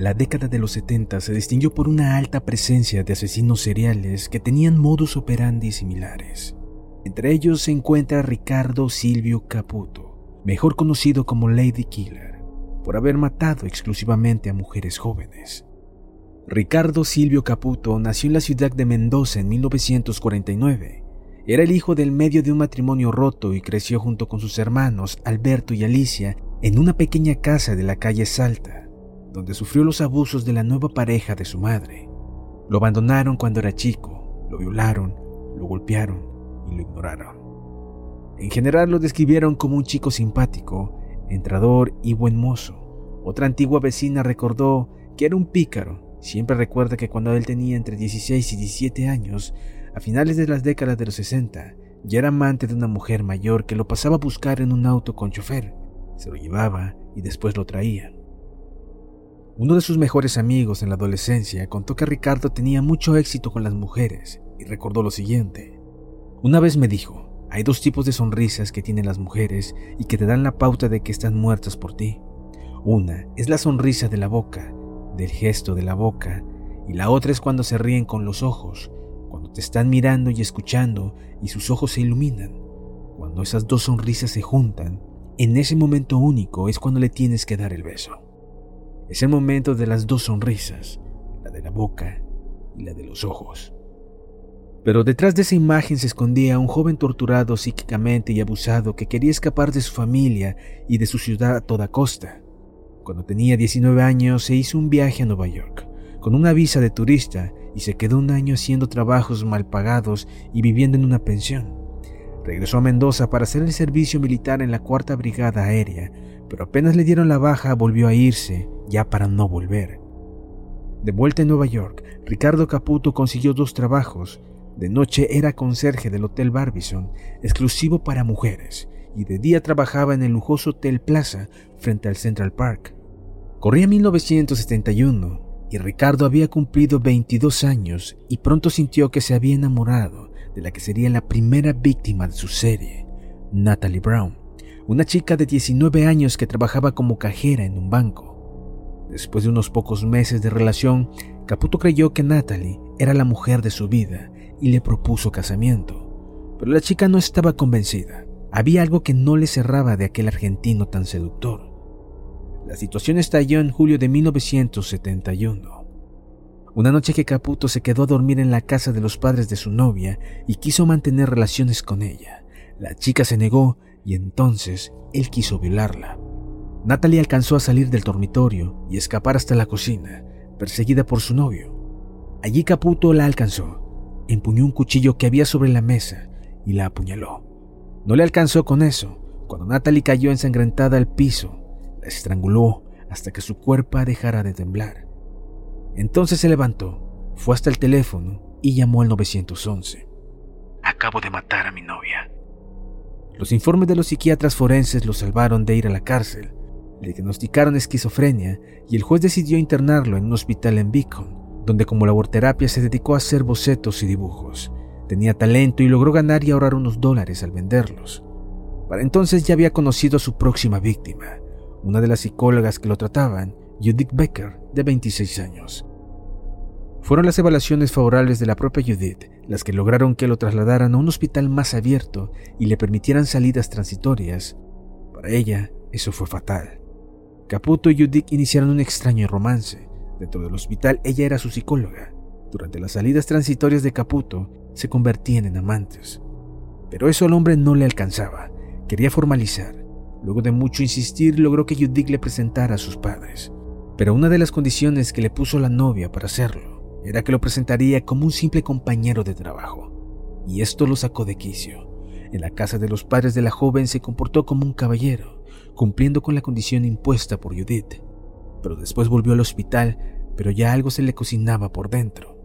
La década de los 70 se distinguió por una alta presencia de asesinos seriales que tenían modus operandi similares. Entre ellos se encuentra Ricardo Silvio Caputo, mejor conocido como Lady Killer, por haber matado exclusivamente a mujeres jóvenes. Ricardo Silvio Caputo nació en la ciudad de Mendoza en 1949. Era el hijo del medio de un matrimonio roto y creció junto con sus hermanos Alberto y Alicia en una pequeña casa de la calle Salta, donde sufrió los abusos de la nueva pareja de su madre. Lo abandonaron cuando era chico, lo violaron, lo golpearon y lo ignoraron. En general lo describieron como un chico simpático, entrador y buen mozo. Otra antigua vecina recordó que era un pícaro. Siempre recuerda que cuando él tenía entre 16 y 17 años, a finales de las décadas de los 60, ya era amante de una mujer mayor que lo pasaba a buscar en un auto con chofer. Se lo llevaba y después lo traía. Uno de sus mejores amigos en la adolescencia contó que Ricardo tenía mucho éxito con las mujeres y recordó lo siguiente. Una vez me dijo, hay dos tipos de sonrisas que tienen las mujeres y que te dan la pauta de que están muertas por ti. Una es la sonrisa de la boca, del gesto de la boca, y la otra es cuando se ríen con los ojos, cuando te están mirando y escuchando y sus ojos se iluminan. Cuando esas dos sonrisas se juntan, en ese momento único es cuando le tienes que dar el beso. Es el momento de las dos sonrisas, la de la boca y la de los ojos. Pero detrás de esa imagen se escondía un joven torturado psíquicamente y abusado que quería escapar de su familia y de su ciudad a toda costa. Cuando tenía 19 años se hizo un viaje a Nueva York con una visa de turista y se quedó un año haciendo trabajos mal pagados y viviendo en una pensión. Regresó a Mendoza para hacer el servicio militar en la Cuarta Brigada Aérea, pero apenas le dieron la baja volvió a irse, ya para no volver. De vuelta en Nueva York, Ricardo Caputo consiguió dos trabajos de noche era conserje del Hotel Barbizon, exclusivo para mujeres, y de día trabajaba en el lujoso Hotel Plaza frente al Central Park. Corría 1971 y Ricardo había cumplido 22 años y pronto sintió que se había enamorado de la que sería la primera víctima de su serie, Natalie Brown, una chica de 19 años que trabajaba como cajera en un banco. Después de unos pocos meses de relación, Caputo creyó que Natalie era la mujer de su vida y le propuso casamiento. Pero la chica no estaba convencida. Había algo que no le cerraba de aquel argentino tan seductor. La situación estalló en julio de 1971. Una noche que Caputo se quedó a dormir en la casa de los padres de su novia y quiso mantener relaciones con ella. La chica se negó y entonces él quiso violarla. Natalie alcanzó a salir del dormitorio y escapar hasta la cocina, perseguida por su novio. Allí Caputo la alcanzó empuñó un cuchillo que había sobre la mesa y la apuñaló. No le alcanzó con eso. Cuando Natalie cayó ensangrentada al piso, la estranguló hasta que su cuerpo dejara de temblar. Entonces se levantó, fue hasta el teléfono y llamó al 911. Acabo de matar a mi novia. Los informes de los psiquiatras forenses lo salvaron de ir a la cárcel. Le diagnosticaron esquizofrenia y el juez decidió internarlo en un hospital en Beacon, donde como laborterapia se dedicó a hacer bocetos y dibujos. Tenía talento y logró ganar y ahorrar unos dólares al venderlos. Para entonces ya había conocido a su próxima víctima, una de las psicólogas que lo trataban, Judith Becker, de 26 años. Fueron las evaluaciones favorables de la propia Judith las que lograron que lo trasladaran a un hospital más abierto y le permitieran salidas transitorias. Para ella, eso fue fatal. Caputo y Judith iniciaron un extraño romance, Dentro del hospital ella era su psicóloga. Durante las salidas transitorias de Caputo se convertían en amantes. Pero eso al hombre no le alcanzaba. Quería formalizar. Luego de mucho insistir logró que Judith le presentara a sus padres. Pero una de las condiciones que le puso la novia para hacerlo era que lo presentaría como un simple compañero de trabajo. Y esto lo sacó de quicio. En la casa de los padres de la joven se comportó como un caballero, cumpliendo con la condición impuesta por Judith pero después volvió al hospital, pero ya algo se le cocinaba por dentro.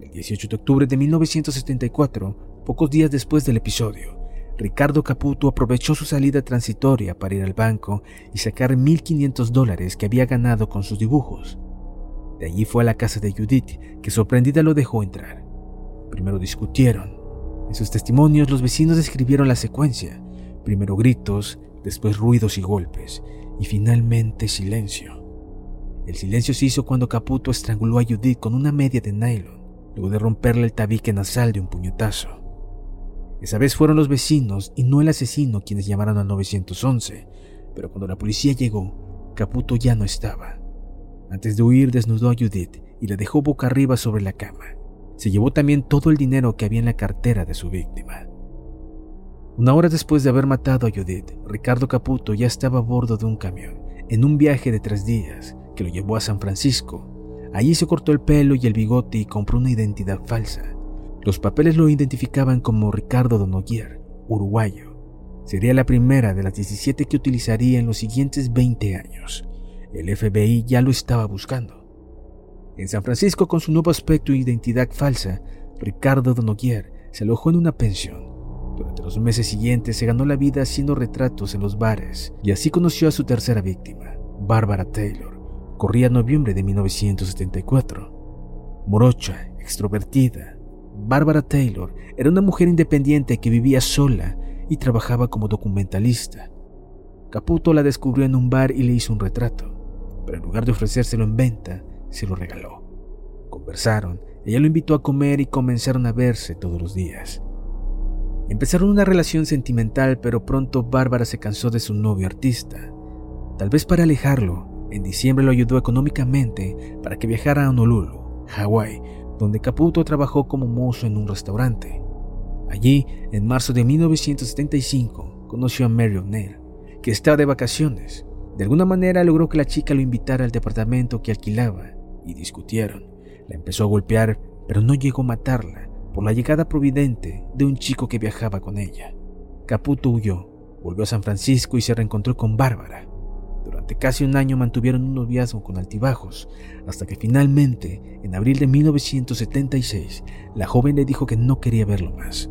El 18 de octubre de 1974, pocos días después del episodio, Ricardo Caputo aprovechó su salida transitoria para ir al banco y sacar 1.500 dólares que había ganado con sus dibujos. De allí fue a la casa de Judith, que sorprendida lo dejó entrar. Primero discutieron. En sus testimonios los vecinos describieron la secuencia. Primero gritos, después ruidos y golpes, y finalmente silencio. El silencio se hizo cuando Caputo estranguló a Judith con una media de nylon, luego de romperle el tabique nasal de un puñetazo. Esa vez fueron los vecinos y no el asesino quienes llamaron al 911, pero cuando la policía llegó, Caputo ya no estaba. Antes de huir desnudó a Judith y la dejó boca arriba sobre la cama. Se llevó también todo el dinero que había en la cartera de su víctima. Una hora después de haber matado a Judith, Ricardo Caputo ya estaba a bordo de un camión, en un viaje de tres días, que lo llevó a San Francisco. Allí se cortó el pelo y el bigote y compró una identidad falsa. Los papeles lo identificaban como Ricardo Donoguier, uruguayo. Sería la primera de las 17 que utilizaría en los siguientes 20 años. El FBI ya lo estaba buscando. En San Francisco, con su nuevo aspecto e identidad falsa, Ricardo Donoguier se alojó en una pensión. Durante los meses siguientes se ganó la vida haciendo retratos en los bares y así conoció a su tercera víctima, Barbara Taylor, Corría noviembre de 1974. Morocha, extrovertida, Barbara Taylor era una mujer independiente que vivía sola y trabajaba como documentalista. Caputo la descubrió en un bar y le hizo un retrato, pero en lugar de ofrecérselo en venta, se lo regaló. Conversaron, ella lo invitó a comer y comenzaron a verse todos los días. Empezaron una relación sentimental, pero pronto Bárbara se cansó de su novio artista. Tal vez para alejarlo, en diciembre lo ayudó económicamente para que viajara a Honolulu, Hawái, donde Caputo trabajó como mozo en un restaurante. Allí, en marzo de 1975, conoció a Mary O'Neill, que estaba de vacaciones. De alguna manera logró que la chica lo invitara al departamento que alquilaba y discutieron. La empezó a golpear, pero no llegó a matarla por la llegada providente de un chico que viajaba con ella. Caputo huyó, volvió a San Francisco y se reencontró con Bárbara. Durante casi un año mantuvieron un noviazgo con altibajos, hasta que finalmente, en abril de 1976, la joven le dijo que no quería verlo más.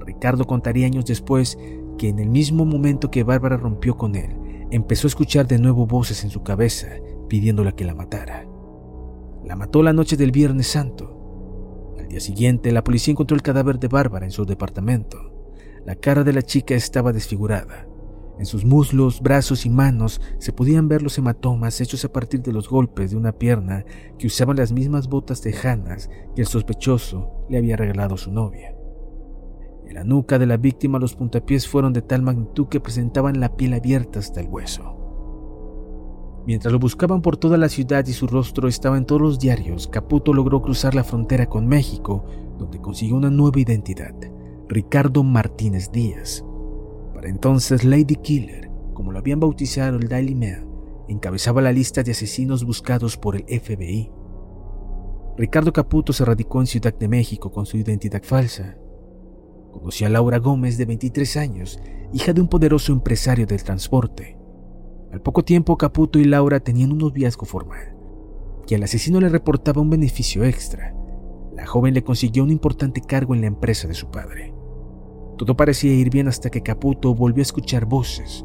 Ricardo contaría años después que en el mismo momento que Bárbara rompió con él, empezó a escuchar de nuevo voces en su cabeza pidiéndola que la matara. La mató la noche del Viernes Santo. Al día siguiente, la policía encontró el cadáver de Bárbara en su departamento. La cara de la chica estaba desfigurada en sus muslos, brazos y manos se podían ver los hematomas hechos a partir de los golpes de una pierna que usaban las mismas botas tejanas que el sospechoso le había regalado su novia. En la nuca de la víctima los puntapiés fueron de tal magnitud que presentaban la piel abierta hasta el hueso. Mientras lo buscaban por toda la ciudad y su rostro estaba en todos los diarios, Caputo logró cruzar la frontera con México, donde consiguió una nueva identidad, Ricardo Martínez Díaz, para entonces Lady Killer, como lo habían bautizado el Daily Mail, encabezaba la lista de asesinos buscados por el FBI. Ricardo Caputo se radicó en Ciudad de México con su identidad falsa. Conoció a Laura Gómez, de 23 años, hija de un poderoso empresario del transporte. Al poco tiempo, Caputo y Laura tenían un noviazgo formal, que al asesino le reportaba un beneficio extra. La joven le consiguió un importante cargo en la empresa de su padre. Todo parecía ir bien hasta que Caputo volvió a escuchar voces.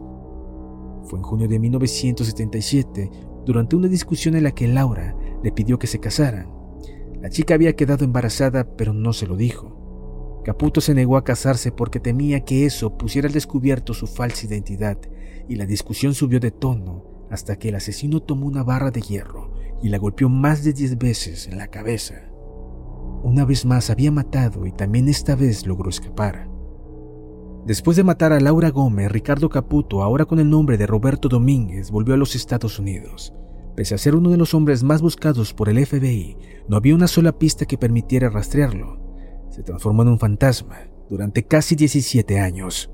Fue en junio de 1977, durante una discusión en la que Laura le pidió que se casaran. La chica había quedado embarazada, pero no se lo dijo. Caputo se negó a casarse porque temía que eso pusiera al descubierto su falsa identidad, y la discusión subió de tono hasta que el asesino tomó una barra de hierro y la golpeó más de diez veces en la cabeza. Una vez más había matado y también esta vez logró escapar. Después de matar a Laura Gómez, Ricardo Caputo, ahora con el nombre de Roberto Domínguez, volvió a los Estados Unidos. Pese a ser uno de los hombres más buscados por el FBI, no había una sola pista que permitiera rastrearlo. Se transformó en un fantasma durante casi 17 años.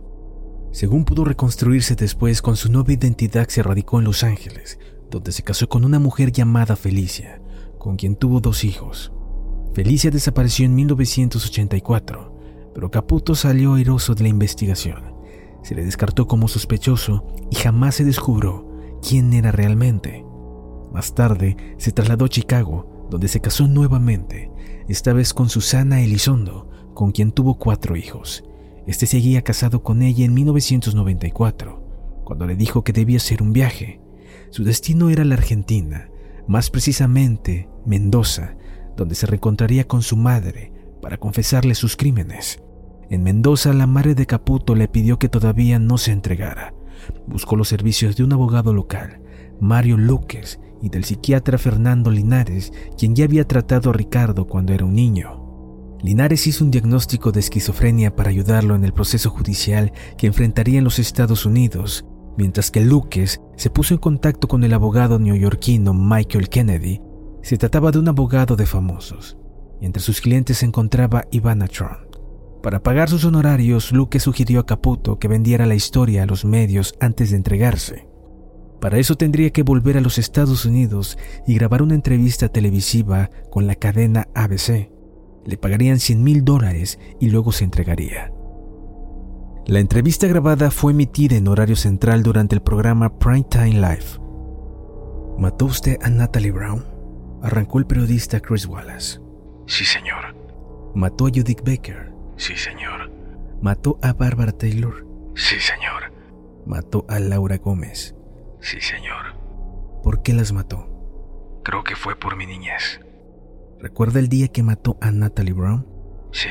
Según pudo reconstruirse después, con su nueva identidad se radicó en Los Ángeles, donde se casó con una mujer llamada Felicia, con quien tuvo dos hijos. Felicia desapareció en 1984 pero Caputo salió airoso de la investigación. Se le descartó como sospechoso y jamás se descubrió quién era realmente. Más tarde se trasladó a Chicago, donde se casó nuevamente, esta vez con Susana Elizondo, con quien tuvo cuatro hijos. Este seguía casado con ella en 1994, cuando le dijo que debía hacer un viaje. Su destino era la Argentina, más precisamente Mendoza, donde se reencontraría con su madre para confesarle sus crímenes. En Mendoza, la madre de Caputo le pidió que todavía no se entregara. Buscó los servicios de un abogado local, Mario Luques, y del psiquiatra Fernando Linares, quien ya había tratado a Ricardo cuando era un niño. Linares hizo un diagnóstico de esquizofrenia para ayudarlo en el proceso judicial que enfrentaría en los Estados Unidos, mientras que Lucas se puso en contacto con el abogado neoyorquino Michael Kennedy. Se trataba de un abogado de famosos, y entre sus clientes se encontraba Ivana Trump. Para pagar sus honorarios, Luque sugirió a Caputo que vendiera la historia a los medios antes de entregarse. Para eso tendría que volver a los Estados Unidos y grabar una entrevista televisiva con la cadena ABC. Le pagarían 100 mil dólares y luego se entregaría. La entrevista grabada fue emitida en horario central durante el programa Primetime Live. ¿Mató usted a Natalie Brown? Arrancó el periodista Chris Wallace. Sí, señor. ¿Mató a Judith Baker? Sí, señor. ¿Mató a Barbara Taylor? Sí, señor. ¿Mató a Laura Gómez? Sí, señor. ¿Por qué las mató? Creo que fue por mi niñez. ¿Recuerda el día que mató a Natalie Brown? Sí,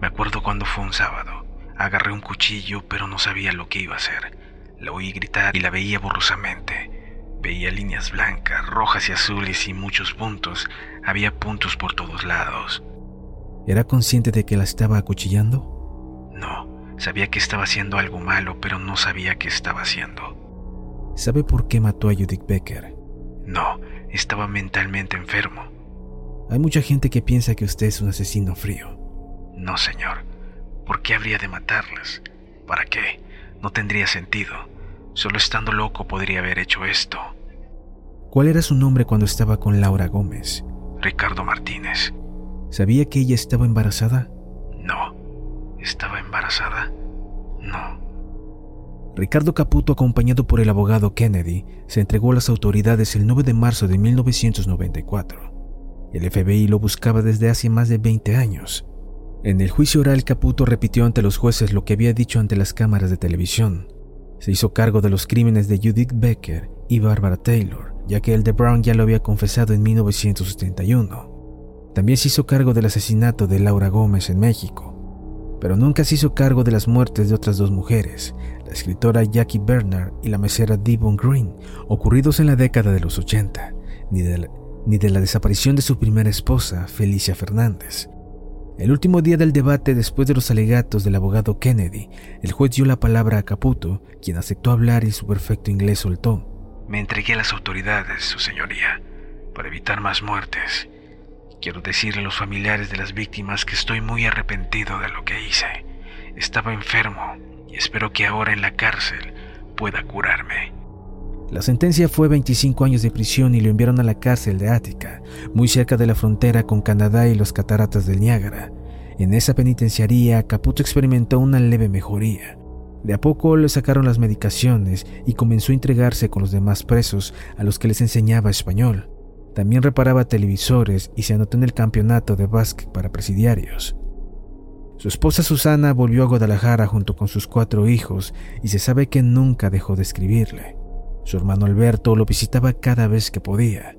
me acuerdo cuando fue un sábado. Agarré un cuchillo, pero no sabía lo que iba a hacer. La oí gritar y la veía borrosamente. Veía líneas blancas, rojas y azules y muchos puntos. Había puntos por todos lados. ¿Era consciente de que la estaba acuchillando? No, sabía que estaba haciendo algo malo, pero no sabía qué estaba haciendo. ¿Sabe por qué mató a Judith Becker? No, estaba mentalmente enfermo. Hay mucha gente que piensa que usted es un asesino frío. No, señor. ¿Por qué habría de matarlas? ¿Para qué? No tendría sentido. Solo estando loco podría haber hecho esto. ¿Cuál era su nombre cuando estaba con Laura Gómez? Ricardo Martínez. ¿Sabía que ella estaba embarazada? No. ¿Estaba embarazada? No. Ricardo Caputo, acompañado por el abogado Kennedy, se entregó a las autoridades el 9 de marzo de 1994. El FBI lo buscaba desde hace más de 20 años. En el juicio oral, Caputo repitió ante los jueces lo que había dicho ante las cámaras de televisión. Se hizo cargo de los crímenes de Judith Becker y Barbara Taylor, ya que el de Brown ya lo había confesado en 1971. También se hizo cargo del asesinato de Laura Gómez en México, pero nunca se hizo cargo de las muertes de otras dos mujeres, la escritora Jackie Bernard y la mesera Devon Green, ocurridos en la década de los 80, ni de la, ni de la desaparición de su primera esposa, Felicia Fernández, el último día del debate, después de los alegatos del abogado Kennedy, el juez dio la palabra a Caputo, quien aceptó hablar y su perfecto inglés soltó. Me entregué a las autoridades, su señoría, para evitar más muertes. Quiero decirle a los familiares de las víctimas que estoy muy arrepentido de lo que hice. Estaba enfermo y espero que ahora en la cárcel pueda curarme. La sentencia fue 25 años de prisión y lo enviaron a la cárcel de Ática, muy cerca de la frontera con Canadá y los cataratas del Niágara. En esa penitenciaría, Caputo experimentó una leve mejoría. De a poco le sacaron las medicaciones y comenzó a entregarse con los demás presos a los que les enseñaba español. También reparaba televisores y se anotó en el campeonato de básquet para presidiarios. Su esposa Susana volvió a Guadalajara junto con sus cuatro hijos y se sabe que nunca dejó de escribirle. Su hermano Alberto lo visitaba cada vez que podía.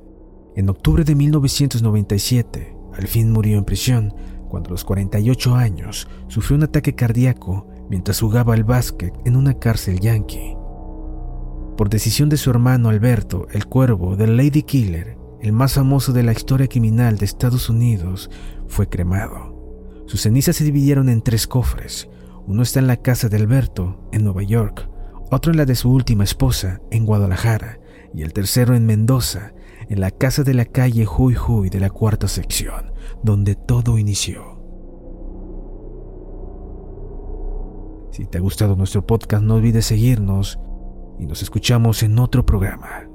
En octubre de 1997, al fin murió en prisión cuando a los 48 años sufrió un ataque cardíaco mientras jugaba al básquet en una cárcel yankee. Por decisión de su hermano Alberto, el cuervo del Lady Killer, el más famoso de la historia criminal de Estados Unidos, fue cremado. Sus cenizas se dividieron en tres cofres. Uno está en la casa de Alberto, en Nueva York, otro en la de su última esposa, en Guadalajara, y el tercero en Mendoza, en la casa de la calle Huy Huy de la cuarta sección, donde todo inició. Si te ha gustado nuestro podcast, no olvides seguirnos y nos escuchamos en otro programa.